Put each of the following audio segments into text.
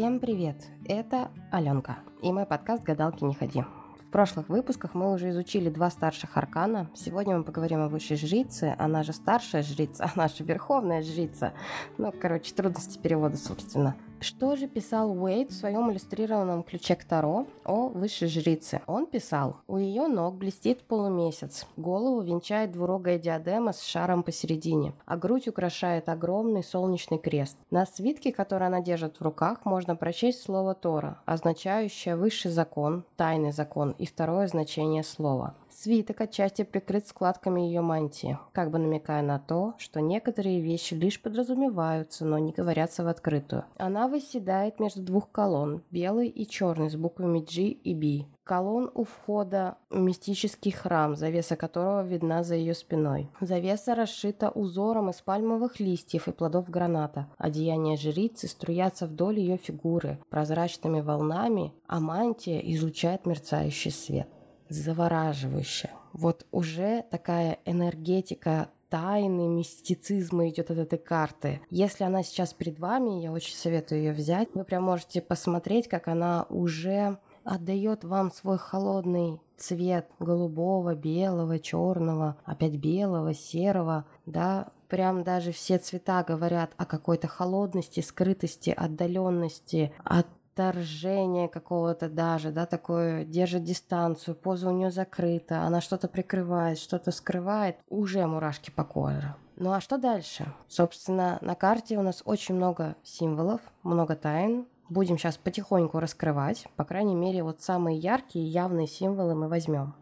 Всем привет! Это Аленка и мой подкаст «Гадалки не ходи». В прошлых выпусках мы уже изучили два старших аркана. Сегодня мы поговорим о высшей жрице, она же старшая жрица, она же верховная жрица. Ну, короче, трудности перевода, собственно. Что же писал Уэйд в своем иллюстрированном ключе к Таро о высшей жрице? Он писал, у ее ног блестит полумесяц, голову венчает двурогая диадема с шаром посередине, а грудь украшает огромный солнечный крест. На свитке, который она держит в руках, можно прочесть слово Тора, означающее высший закон, тайный закон и второе значение слова. Свиток отчасти прикрыт складками ее мантии, как бы намекая на то, что некоторые вещи лишь подразумеваются, но не говорятся в открытую. Она восседает между двух колонн, белый и черный, с буквами G и B. Колонн у входа в мистический храм, завеса которого видна за ее спиной. Завеса расшита узором из пальмовых листьев и плодов граната. Одеяния жрицы струятся вдоль ее фигуры прозрачными волнами, а мантия излучает мерцающий свет завораживающе. Вот уже такая энергетика тайны, мистицизма идет от этой карты. Если она сейчас перед вами, я очень советую ее взять. Вы прям можете посмотреть, как она уже отдает вам свой холодный цвет голубого, белого, черного, опять белого, серого, да, прям даже все цвета говорят о какой-то холодности, скрытости, отдаленности, от отторжение какого-то даже, да, такое держит дистанцию, поза у нее закрыта, она что-то прикрывает, что-то скрывает, уже мурашки по коже. Ну а что дальше? Собственно, на карте у нас очень много символов, много тайн. Будем сейчас потихоньку раскрывать. По крайней мере, вот самые яркие, явные символы мы возьмем.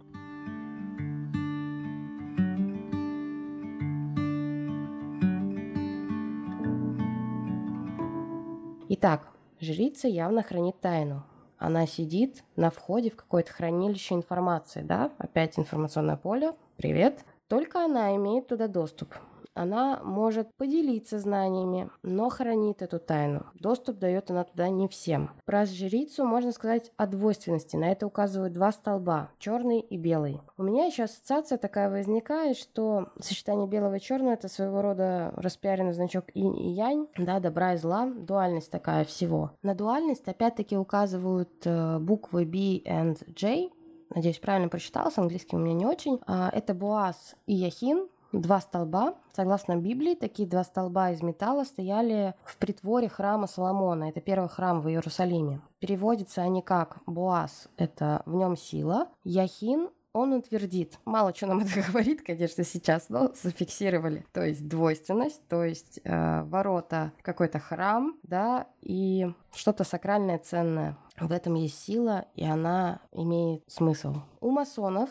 Итак, Жрица явно хранит тайну. Она сидит на входе в какое-то хранилище информации, да? Опять информационное поле. Привет. Только она имеет туда доступ. Она может поделиться знаниями, но хранит эту тайну. Доступ дает она туда не всем. Про жрицу можно сказать о двойственности. На это указывают два столба, черный и белый. У меня еще ассоциация такая возникает, что сочетание белого и черного это своего рода распиаренный значок инь и янь, да, добра и зла, дуальность такая всего. На дуальность опять-таки указывают э, буквы B и J, надеюсь, правильно прочитала, с английским у меня не очень. А, это Буаз и Яхин, Два столба. Согласно Библии, такие два столба из металла стояли в притворе храма Соломона. Это первый храм в Иерусалиме. Переводятся они как Боаз – это в нем сила, Яхин он утвердит. Мало что нам это говорит, конечно, сейчас, но зафиксировали. То есть двойственность, то есть э, ворота, какой-то храм, да, и что-то сакральное, ценное. В этом есть сила, и она имеет смысл. У масонов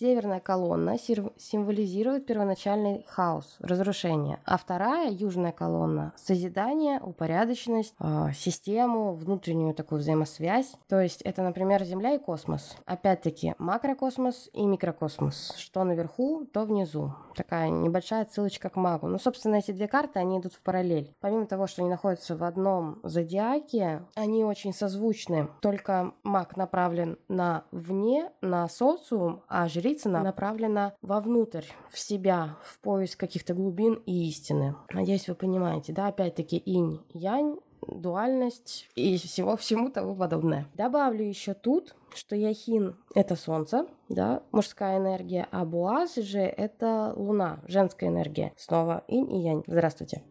Северная колонна символизирует первоначальный хаос, разрушение, а вторая, южная колонна, созидание, упорядоченность, э, систему, внутреннюю такую взаимосвязь. То есть это, например, Земля и космос. Опять-таки, макрокосмос и микрокосмос. Что наверху, то внизу. Такая небольшая ссылочка к магу. Ну, собственно, эти две карты, они идут в параллель. Помимо того, что они находятся в одном зодиаке, они очень созвучны. Только маг направлен на вне, на социум, а жрец Голицына направлена вовнутрь, в себя, в поиск каких-то глубин и истины. Надеюсь, вы понимаете, да, опять-таки инь, янь, дуальность и всего всему тому подобное. Добавлю еще тут, что Яхин — это солнце, да, мужская энергия, а Буаз же — это луна, женская энергия. Снова инь и янь. Здравствуйте.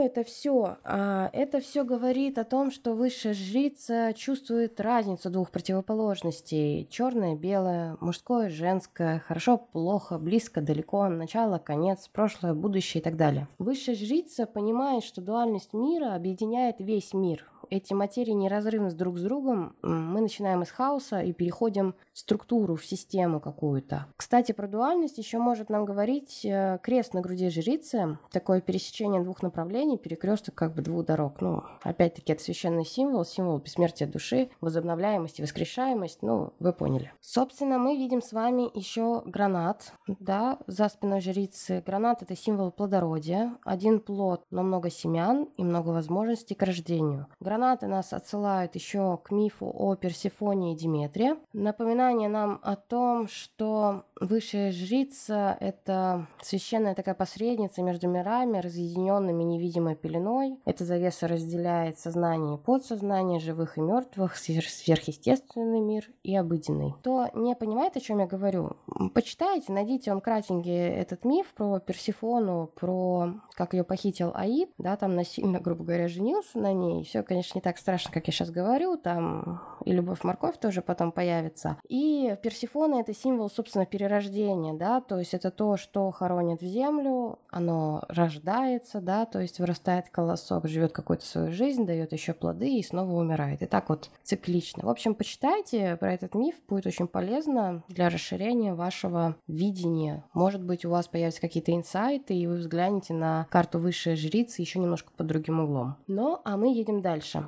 Это все? А, это все говорит о том, что высшая жрица чувствует разницу двух противоположностей. Черное, белое, мужское, женское, хорошо, плохо, близко, далеко, начало, конец, прошлое, будущее и так далее. Высшая жрица понимает, что дуальность мира объединяет весь мир эти материи неразрывны друг с другом, мы начинаем из хаоса и переходим в структуру, в систему какую-то. Кстати, про дуальность еще может нам говорить э, крест на груди жрицы, такое пересечение двух направлений направлений, перекресток как бы двух дорог. Ну, опять-таки, это священный символ, символ бессмертия души, возобновляемость воскрешаемость, ну, вы поняли. Собственно, мы видим с вами еще гранат, да, за спиной жрицы. Гранат — это символ плодородия, один плод, но много семян и много возможностей к рождению. Гранаты нас отсылают еще к мифу о Персифоне и Диметре. Напоминание нам о том, что высшая жрица — это священная такая посредница между мирами, разъединенными невидимой пеленой. Эта завеса разделяет сознание и подсознание, живых и мертвых, сверхъестественный мир и обыденный. Кто не понимает, о чем я говорю, почитайте, найдите он кратенький этот миф про Персифону, про как ее похитил Аид, да, там насильно, грубо говоря, женился на ней. Все, конечно, не так страшно, как я сейчас говорю, там и любовь морковь тоже потом появится. И Персифона это символ, собственно, перерождения, да, то есть это то, что хоронит в землю, оно рождается, да, то есть вырастает колосок, живет какую-то свою жизнь, дает еще плоды и снова умирает. И так вот циклично. В общем, почитайте про этот миф, будет очень полезно для расширения вашего видения. Может быть, у вас появятся какие-то инсайты, и вы взглянете на карту высшей жрицы еще немножко под другим углом. Ну, а мы едем дальше.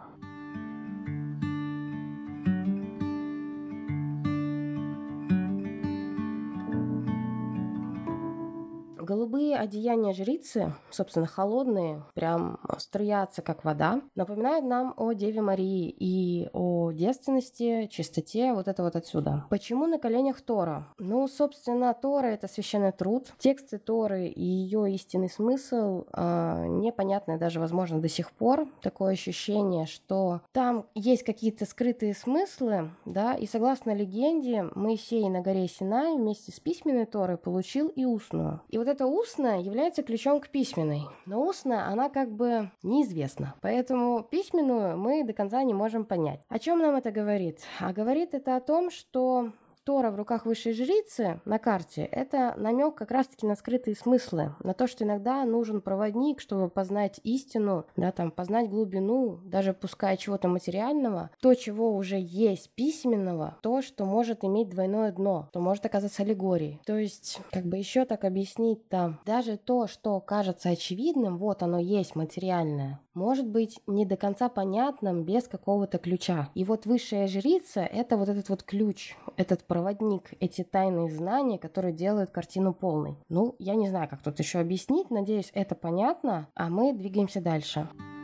Голубые одеяния жрицы, собственно, холодные, прям струятся, как вода, напоминают нам о Деве Марии и о девственности, чистоте, вот это вот отсюда. Почему на коленях Тора? Ну, собственно, Тора — это священный труд. Тексты Торы и ее истинный смысл э, непонятны даже, возможно, до сих пор. Такое ощущение, что там есть какие-то скрытые смыслы, да, и согласно легенде, Моисей на горе Синай вместе с письменной Торой получил и устную. И вот это что устная является ключом к письменной. Но устная, она как бы неизвестна. Поэтому письменную мы до конца не можем понять. О чем нам это говорит? А говорит это о том, что Тора в руках высшей жрицы на карте – это намек как раз-таки на скрытые смыслы, на то, что иногда нужен проводник, чтобы познать истину, да, там, познать глубину, даже пускай чего-то материального, то, чего уже есть письменного, то, что может иметь двойное дно, то может оказаться аллегорией. То есть, как бы еще так объяснить там, даже то, что кажется очевидным, вот оно есть материальное, может быть не до конца понятным без какого-то ключа. И вот высшая жрица — это вот этот вот ключ, этот проводник, эти тайные знания, которые делают картину полной. Ну, я не знаю, как тут еще объяснить, надеюсь, это понятно, а мы двигаемся дальше. Дальше.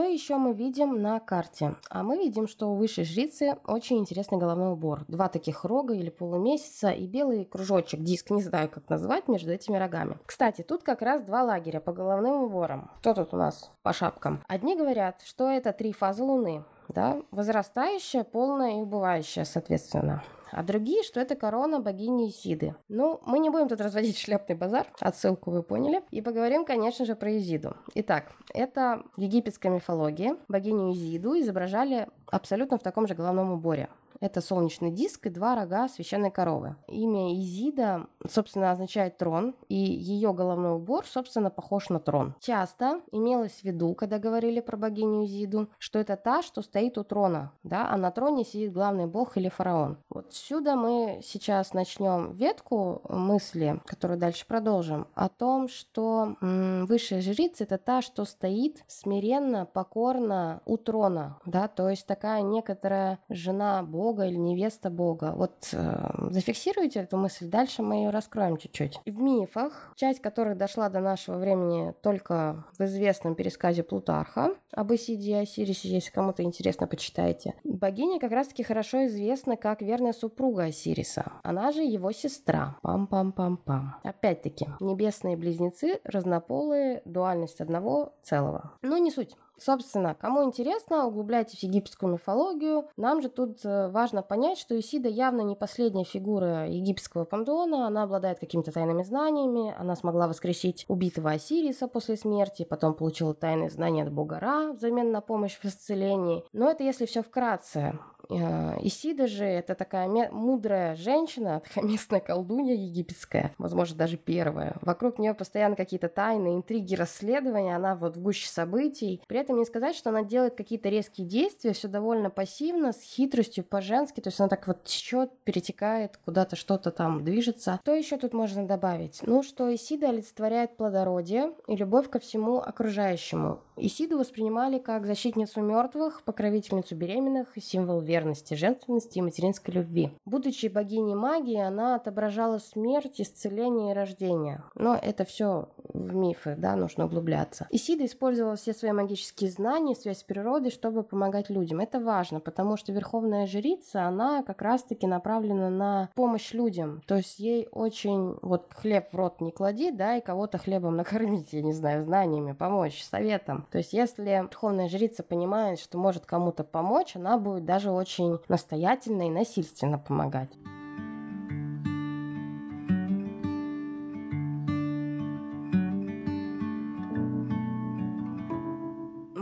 Что еще мы видим на карте? А мы видим, что у высшей жрицы очень интересный головной убор. Два таких рога или полумесяца и белый кружочек, диск, не знаю, как назвать, между этими рогами. Кстати, тут как раз два лагеря по головным уборам. Кто тут у нас по шапкам? Одни говорят, что это три фазы Луны, да, возрастающая, полная и убывающая, соответственно а другие, что это корона богини Исиды. Ну, мы не будем тут разводить шляпный базар, отсылку вы поняли, и поговорим, конечно же, про Изиду. Итак, это египетская мифология. Богиню Изиду изображали абсолютно в таком же головном уборе. Это солнечный диск и два рога священной коровы. Имя Изида, собственно, означает трон, и ее головной убор, собственно, похож на трон. Часто имелось в виду, когда говорили про богиню Изиду, что это та, что стоит у трона, да, а на троне сидит главный бог или фараон. Вот отсюда мы сейчас начнем ветку мысли, которую дальше продолжим, о том, что м, высшая жрица это та, что стоит смиренно, покорно у трона, да, то есть такая некоторая жена бога, Бога или невеста Бога. Вот э, зафиксируйте эту мысль, дальше мы ее раскроем чуть-чуть. В мифах, часть которых дошла до нашего времени только в известном пересказе Плутарха об Исиде и Осирисе, если кому-то интересно, почитайте. Богиня как раз-таки хорошо известна как верная супруга Осириса. Она же его сестра. Пам-пам-пам-пам. Опять-таки, небесные близнецы, разнополые, дуальность одного целого. Ну, не суть. Собственно, кому интересно, углубляйтесь в египетскую мифологию. Нам же тут э, важно понять, что Исида явно не последняя фигура египетского пантеона. Она обладает какими-то тайными знаниями. Она смогла воскресить убитого Осириса после смерти, потом получила тайные знания от бога Ра взамен на помощь в исцелении. Но это если все вкратце. Э, Исида же это такая мудрая женщина, такая местная колдунья египетская, возможно, даже первая. Вокруг нее постоянно какие-то тайны, интриги, расследования, она вот в гуще событий. При этом не сказать, что она делает какие-то резкие действия, все довольно пассивно, с хитростью, по-женски, то есть она так вот течет, перетекает, куда-то что-то там движется. Что еще тут можно добавить? Ну, что Исида олицетворяет плодородие и любовь ко всему окружающему. Исиду воспринимали как защитницу мертвых, покровительницу беременных символ верности, женственности и материнской любви. Будучи богиней магии, она отображала смерть, исцеление и рождение. Но это все в мифы, да, нужно углубляться. Исида использовала все свои магические знания, связь с природой, чтобы помогать людям. Это важно, потому что верховная жрица, она как раз-таки направлена на помощь людям. То есть ей очень, вот хлеб в рот не клади, да, и кого-то хлебом накормить, я не знаю, знаниями, помочь, советом. То есть если верховная жрица понимает, что может кому-то помочь, она будет даже очень настоятельно и насильственно помогать.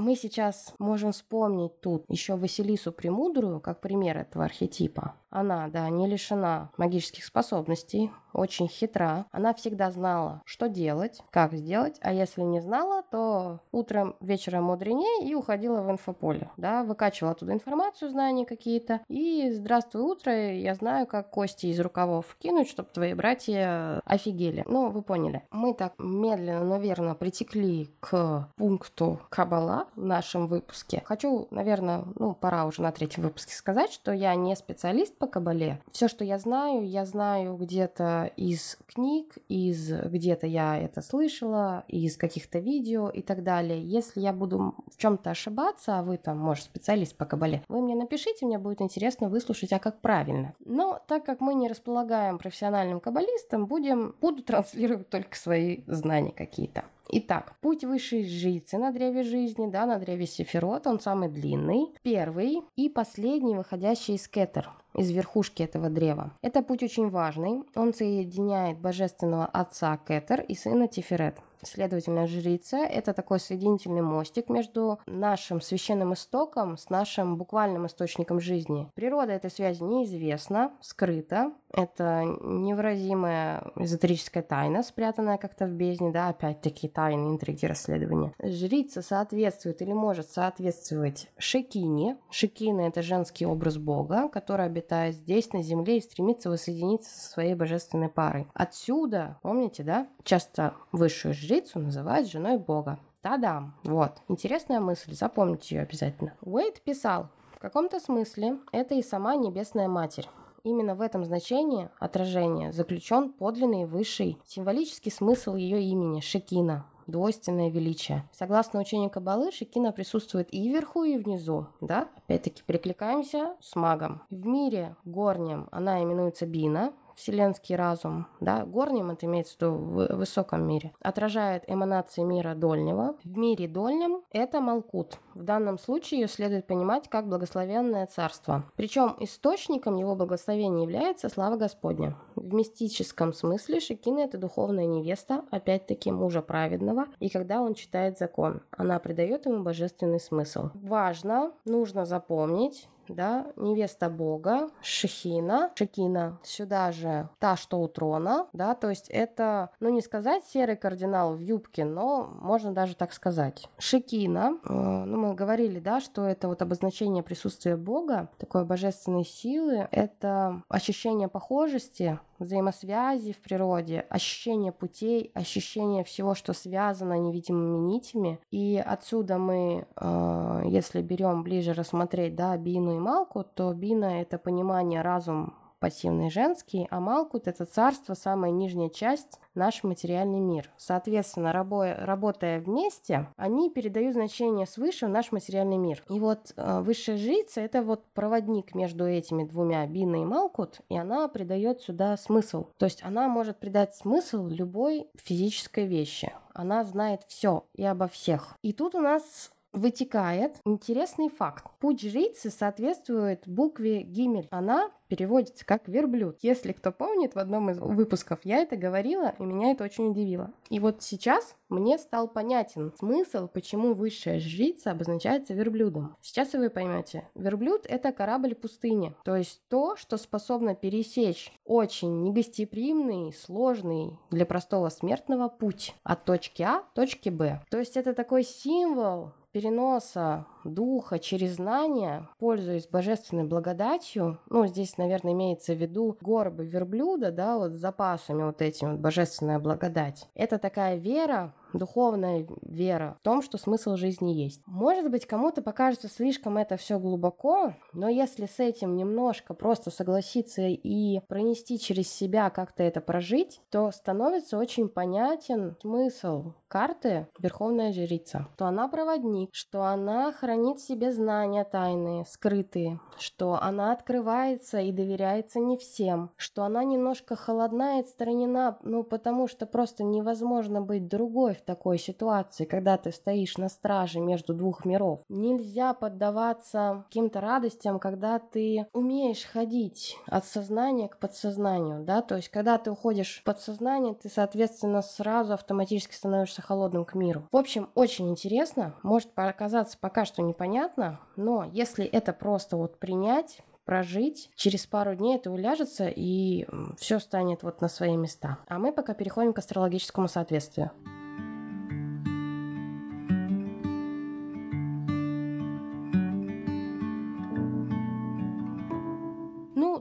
мы сейчас можем вспомнить тут еще Василису Премудрую, как пример этого архетипа. Она, да, не лишена магических способностей, очень хитра. Она всегда знала, что делать, как сделать, а если не знала, то утром, вечером мудренее и уходила в инфополе, да, выкачивала оттуда информацию, знания какие-то, и здравствуй, утро, я знаю, как кости из рукавов кинуть, чтобы твои братья офигели. Ну, вы поняли. Мы так медленно, но верно притекли к пункту Кабала в нашем выпуске. Хочу, наверное, ну, пора уже на третьем выпуске сказать, что я не специалист по Кабале. Все, что я знаю, я знаю где-то из книг, из где-то я это слышала, из каких-то видео и так далее. Если я буду в чем-то ошибаться, а вы там, может, специалист по Кабале, вы мне напишите, мне будет интересно выслушать, а как правильно. Но так как мы не располагаем профессиональным каббалистом, будем, буду транслировать только свои знания какие-то. Итак, путь высшей жрицы на древе жизни, да, на древе Сефирот, он самый длинный, первый и последний, выходящий из Кетер, из верхушки этого древа. Это путь очень важный, он соединяет божественного отца Кетер и сына Тиферет. Следовательно, жрица – это такой соединительный мостик между нашим священным истоком с нашим буквальным источником жизни. Природа этой связи неизвестна, скрыта. Это невыразимая эзотерическая тайна, спрятанная как-то в бездне, да, опять-таки тайны, интриги, расследования. Жрица соответствует или может соответствовать Шекине. Шекина – это женский образ Бога, который обитает здесь, на земле, и стремится воссоединиться со своей божественной парой. Отсюда, помните, да, часто высшую жрицу называют женой бога. Та-дам! Вот. Интересная мысль, запомните ее обязательно. Уэйт писал, в каком-то смысле это и сама Небесная Матерь. Именно в этом значении отражения заключен подлинный высший символический смысл ее имени – Шекина, двойственное величие. Согласно учению Кабалы, Шекина присутствует и вверху, и внизу. Да? Опять-таки перекликаемся с магом. В мире горнем она именуется Бина, вселенский разум, да, горним это имеется в виду в высоком мире, отражает эманации мира дольнего. В мире дольнем это Малкут. В данном случае ее следует понимать как благословенное царство. Причем источником его благословения является слава Господня. В мистическом смысле Шекина это духовная невеста, опять-таки мужа праведного, и когда он читает закон, она придает ему божественный смысл. Важно, нужно запомнить, да, невеста Бога, Шехина, Шекина, сюда же та, что у трона, да, то есть это, ну не сказать серый кардинал в юбке, но можно даже так сказать. Шекина, э, ну мы говорили, да, что это вот обозначение присутствия Бога, такой божественной силы, это ощущение похожести, взаимосвязи в природе, ощущение путей, ощущение всего, что связано невидимыми нитями. И отсюда мы, э, если берем ближе рассмотреть, да, Бину и Малку, то Бина — это понимание разум пассивный женский, а Малкут – это царство, самая нижняя часть, наш материальный мир. Соответственно, рабо- работая вместе, они передают значение свыше в наш материальный мир. И вот э, высшая жрица – это вот проводник между этими двумя, Бина и Малкут, и она придает сюда смысл. То есть она может придать смысл любой физической вещи. Она знает все и обо всех. И тут у нас вытекает интересный факт. Путь жрицы соответствует букве Гимель. Она переводится как верблюд. Если кто помнит, в одном из выпусков я это говорила, и меня это очень удивило. И вот сейчас мне стал понятен смысл, почему высшая жрица обозначается верблюдом. Сейчас вы поймете. Верблюд — это корабль пустыни, то есть то, что способно пересечь очень негостеприимный, сложный для простого смертного путь от точки А к точке Б. То есть это такой символ переноса духа через знания, пользуясь божественной благодатью, ну, здесь, наверное, имеется в виду горбы верблюда, да, вот с запасами вот этим вот божественная благодать. Это такая вера, духовная вера в том, что смысл жизни есть. Может быть, кому-то покажется слишком это все глубоко, но если с этим немножко просто согласиться и пронести через себя, как-то это прожить, то становится очень понятен смысл карты Верховная Жрица. Что она проводник, что она хранит в себе знания тайные, скрытые, что она открывается и доверяется не всем, что она немножко холодна и отстранена, ну потому что просто невозможно быть другой в такой ситуации, когда ты стоишь на страже между двух миров. Нельзя поддаваться каким-то радостям, когда ты умеешь ходить от сознания к подсознанию, да, то есть когда ты уходишь в подсознание, ты, соответственно, сразу автоматически становишься холодным к миру. В общем, очень интересно, может показаться пока что непонятно, но если это просто вот принять, прожить. Через пару дней это уляжется, и все станет вот на свои места. А мы пока переходим к астрологическому соответствию.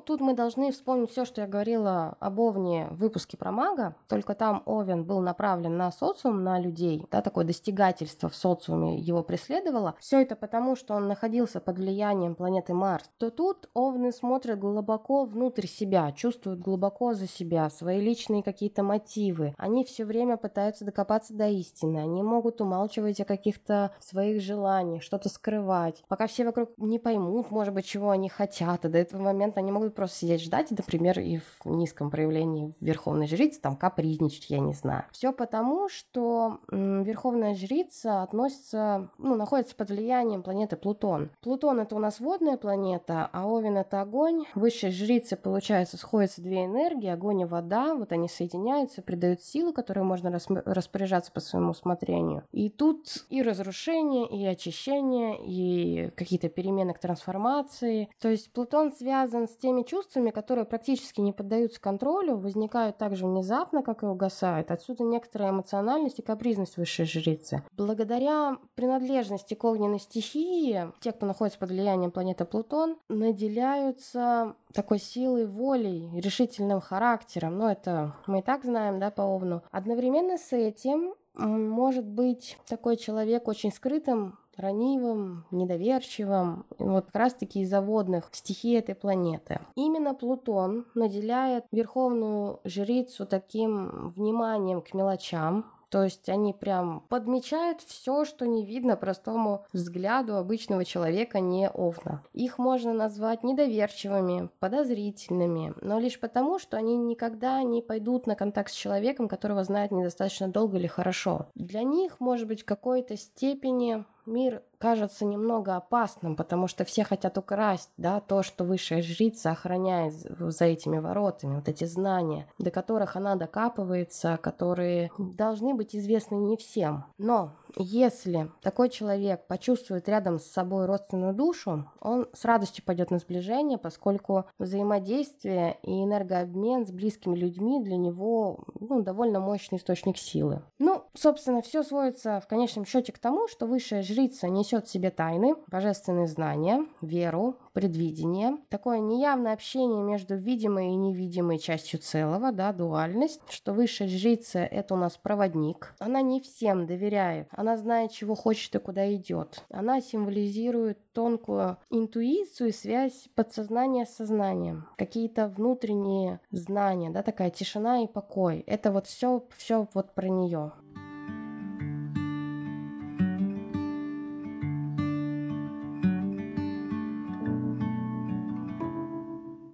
Тут мы должны вспомнить все, что я говорила об Овне в выпуске про мага, только там Овен был направлен на социум, на людей, да, такое достигательство в социуме его преследовало. Все это потому, что он находился под влиянием планеты Марс. То тут Овны смотрят глубоко внутрь себя, чувствуют глубоко за себя, свои личные какие-то мотивы. Они все время пытаются докопаться до истины, они могут умалчивать о каких-то своих желаниях, что-то скрывать. Пока все вокруг не поймут, может быть, чего они хотят, и до этого момента они могут просто сидеть ждать, например, и в низком проявлении верховной жрицы там капризничать, я не знаю. Все потому, что верховная жрица относится, ну, находится под влиянием планеты Плутон. Плутон это у нас водная планета, а Овен это огонь. Высшей жрицы, получается, сходятся две энергии, огонь и вода, вот они соединяются, придают силу, которой можно распоряжаться по своему усмотрению. И тут и разрушение, и очищение, и какие-то перемены к трансформации. То есть Плутон связан с теми чувствами, которые практически не поддаются контролю, возникают так же внезапно, как и угасают. Отсюда некоторая эмоциональность и капризность высшей жрицы. Благодаря принадлежности к огненной стихии, те, кто находится под влиянием планеты Плутон, наделяются такой силой волей, решительным характером. Ну, это мы и так знаем, да, по Овну. Одновременно с этим может быть такой человек очень скрытым, ранивым, недоверчивым, вот как раз-таки из-за водных стихий этой планеты. Именно Плутон наделяет верховную жрицу таким вниманием к мелочам, то есть они прям подмечают все, что не видно простому взгляду обычного человека не овна. Их можно назвать недоверчивыми, подозрительными, но лишь потому, что они никогда не пойдут на контакт с человеком, которого знают недостаточно долго или хорошо. Для них, может быть, в какой-то степени мир кажется немного опасным, потому что все хотят украсть, да, то, что высшая жрица охраняет за этими воротами, вот эти знания, до которых она докапывается, которые должны быть известны не всем. Но если такой человек почувствует рядом с собой родственную душу, он с радостью пойдет на сближение, поскольку взаимодействие и энергообмен с близкими людьми для него ну, довольно мощный источник силы. Ну, собственно, все сводится в конечном счете к тому, что высшая жрица несет в себе тайны, божественные знания, веру, предвидение, такое неявное общение между видимой и невидимой частью целого, да, дуальность, что высшая жрица — это у нас проводник. Она не всем доверяет, она знает, чего хочет и куда идет. Она символизирует тонкую интуицию и связь подсознания с сознанием, какие-то внутренние знания, да, такая тишина и покой. Это вот все, все вот про нее.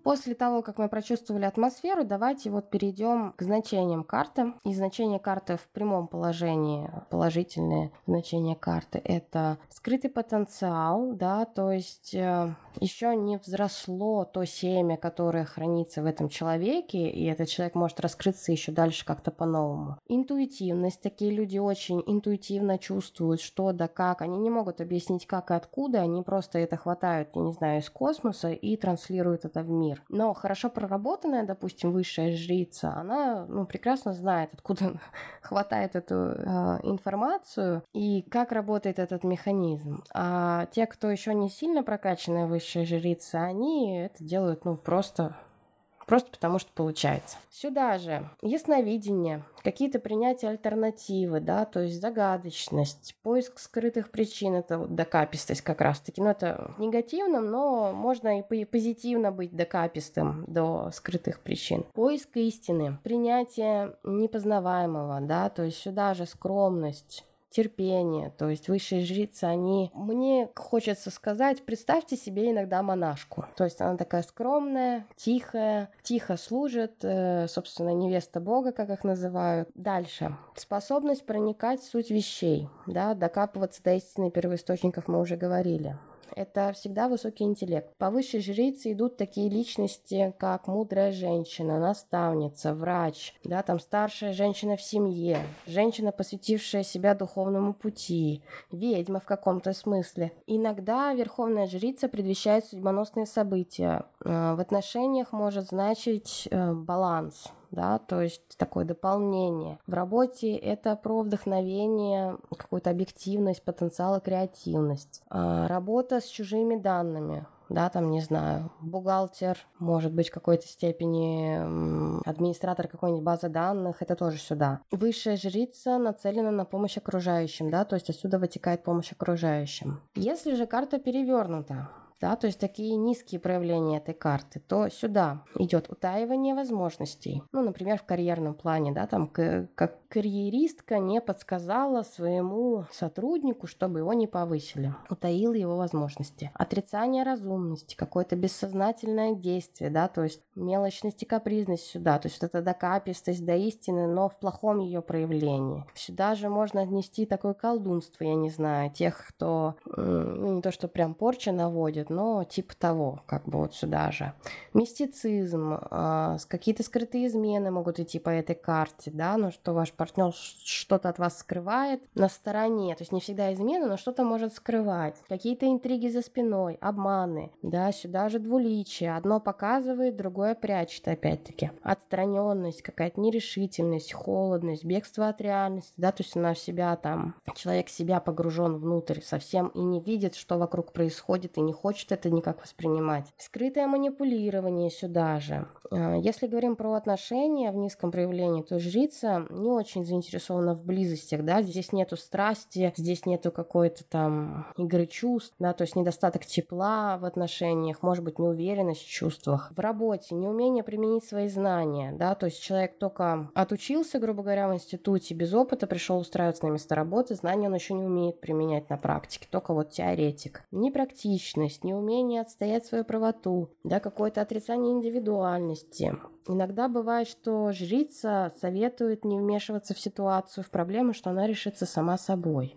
После того, как мы прочувствовали атмосферу, давайте вот перейдем к значениям карты. И значение карты в прямом положении, положительное значение карты, это скрытый потенциал, да, то есть э, еще не взросло то семя, которое хранится в этом человеке, и этот человек может раскрыться еще дальше как-то по-новому. Интуитивность. Такие люди очень интуитивно чувствуют, что да как. Они не могут объяснить, как и откуда, они просто это хватают, я не знаю, из космоса и транслируют это в мир. Но хорошо проработанная, допустим, высшая жрица, она ну, прекрасно знает, откуда хватает эту э, информацию и как работает этот механизм. А те, кто еще не сильно прокачанная высшая жрица, они это делают ну просто Просто потому, что получается. Сюда же ясновидение, какие-то принятия альтернативы, да, то есть загадочность, поиск скрытых причин, это вот докапистость как раз-таки. Ну, это негативным, но можно и позитивно быть докапистым до скрытых причин. Поиск истины, принятие непознаваемого, да, то есть сюда же скромность, терпение. То есть высшие жрицы, они... Мне хочется сказать, представьте себе иногда монашку. То есть она такая скромная, тихая, тихо служит, э, собственно, невеста Бога, как их называют. Дальше. Способность проникать в суть вещей, да, докапываться до истины первоисточников мы уже говорили это всегда высокий интеллект. По высшей жрице идут такие личности, как мудрая женщина, наставница, врач, да, там старшая женщина в семье, женщина, посвятившая себя духовному пути, ведьма в каком-то смысле. Иногда верховная жрица предвещает судьбоносные события. Э, в отношениях может значить э, баланс, да, то есть такое дополнение. В работе это про вдохновение, какую-то объективность, потенциал и креативность. А работа с чужими данными, да, там, не знаю, бухгалтер, может быть, в какой-то степени администратор какой-нибудь базы данных, это тоже сюда. Высшая жрица нацелена на помощь окружающим, да, то есть отсюда вытекает помощь окружающим. Если же карта перевернута, да, то есть такие низкие проявления этой карты, то сюда идет утаивание возможностей. Ну, например, в карьерном плане, да, там как карьеристка не подсказала своему сотруднику, чтобы его не повысили, утаила его возможности. Отрицание разумности, какое-то бессознательное действие, да, то есть мелочность и капризность сюда, то есть это докапистость до истины, но в плохом ее проявлении. Сюда же можно отнести такое колдунство, я не знаю, тех, кто, ну, не то, что прям порча наводит, но типа того, как бы вот сюда же. Мистицизм, э, какие-то скрытые измены могут идти по этой карте, да, ну что ваш партнер что-то от вас скрывает на стороне, то есть не всегда измена, но что-то может скрывать. Какие-то интриги за спиной, обманы, да, сюда же двуличие. Одно показывает, другое прячет опять-таки. Отстраненность, какая-то нерешительность, холодность, бегство от реальности, да, то есть она в себя там, человек себя погружен внутрь совсем и не видит, что вокруг происходит и не хочет это никак воспринимать. Скрытое манипулирование сюда же. А, если говорим про отношения в низком проявлении, то жрица не очень заинтересована в близостях, да, здесь нету страсти, здесь нету какой-то там игры чувств, да, то есть недостаток тепла в отношениях, может быть неуверенность в чувствах. В работе неумение применить свои знания, да, то есть человек только отучился, грубо говоря, в институте, без опыта пришел устраиваться на место работы, знания он еще не умеет применять на практике, только вот теоретик. Непрактичность, неумение отстоять свою правоту, да, какое-то отрицание индивидуальности. Иногда бывает, что жрица советует не вмешиваться в ситуацию, в проблему, что она решится сама собой.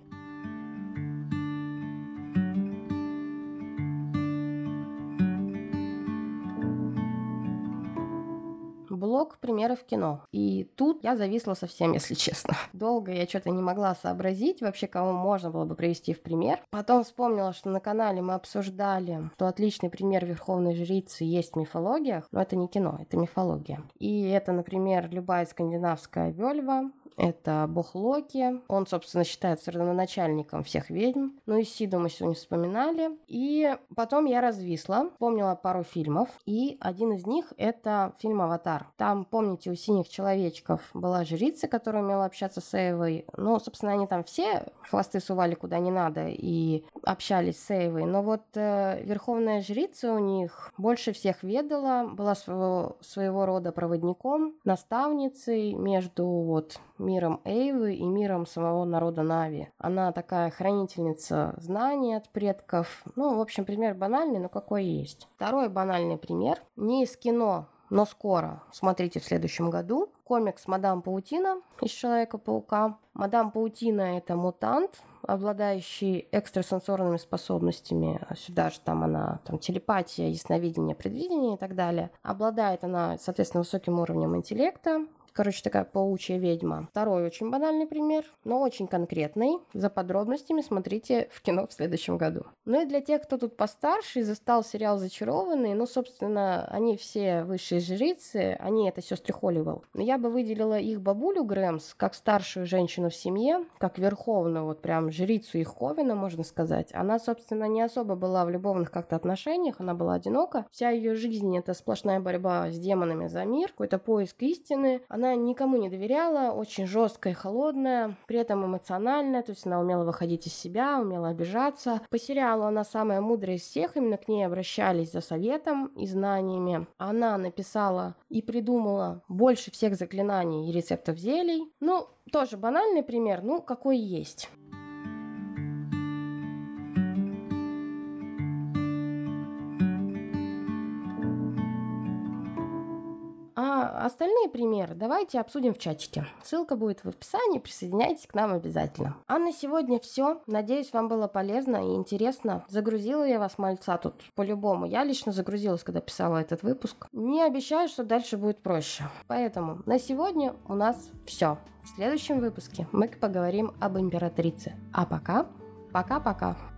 Блок примеров кино. И тут я зависла совсем, если честно. Долго я что-то не могла сообразить вообще, кого можно было бы привести в пример. Потом вспомнила, что на канале мы обсуждали, что отличный пример Верховной Жрицы есть в мифологиях, но это не кино, это мифология. И это, например, любая скандинавская вельва, это бог Локи. Он, собственно, считается родоначальником всех ведьм. Ну и Сиду мы сегодня вспоминали. И потом я развисла, помнила пару фильмов. И один из них — это фильм «Аватар». Там, помните, у синих человечков была жрица, которая умела общаться с Эйвой. Ну, собственно, они там все хвосты сували куда не надо и общались с Эйвой. Но вот э, верховная жрица у них больше всех ведала, была своего, своего рода проводником, наставницей между вот миром Эйвы и миром самого народа Нави. Она такая хранительница знаний от предков. Ну, в общем, пример банальный, но какой есть. Второй банальный пример. Не из кино, но скоро, смотрите в следующем году, комикс «Мадам Паутина» из «Человека-паука». Мадам Паутина – это мутант, обладающий экстрасенсорными способностями. Сюда же там она там, телепатия, ясновидение, предвидение и так далее. Обладает она, соответственно, высоким уровнем интеллекта, Короче, такая паучья ведьма. Второй очень банальный пример, но очень конкретный. За подробностями смотрите в кино в следующем году. Ну и для тех, кто тут постарше и застал сериал «Зачарованные», ну, собственно, они все высшие жрицы, они это сестры Холливелл. Но я бы выделила их бабулю Грэмс как старшую женщину в семье, как верховную, вот прям жрицу их Ховина, можно сказать. Она, собственно, не особо была в любовных как-то отношениях, она была одинока. Вся ее жизнь — это сплошная борьба с демонами за мир, какой-то поиск истины. Она она никому не доверяла, очень жесткая и холодная, при этом эмоциональная, то есть она умела выходить из себя, умела обижаться. По сериалу она самая мудрая из всех, именно к ней обращались за советом и знаниями. Она написала и придумала больше всех заклинаний и рецептов зелий. Ну, тоже банальный пример, ну, какой есть. Остальные примеры давайте обсудим в чатике. Ссылка будет в описании, присоединяйтесь к нам обязательно. А на сегодня все. Надеюсь, вам было полезно и интересно. Загрузила я вас мальца тут по-любому. Я лично загрузилась, когда писала этот выпуск. Не обещаю, что дальше будет проще. Поэтому на сегодня у нас все. В следующем выпуске мы поговорим об императрице. А пока, пока-пока.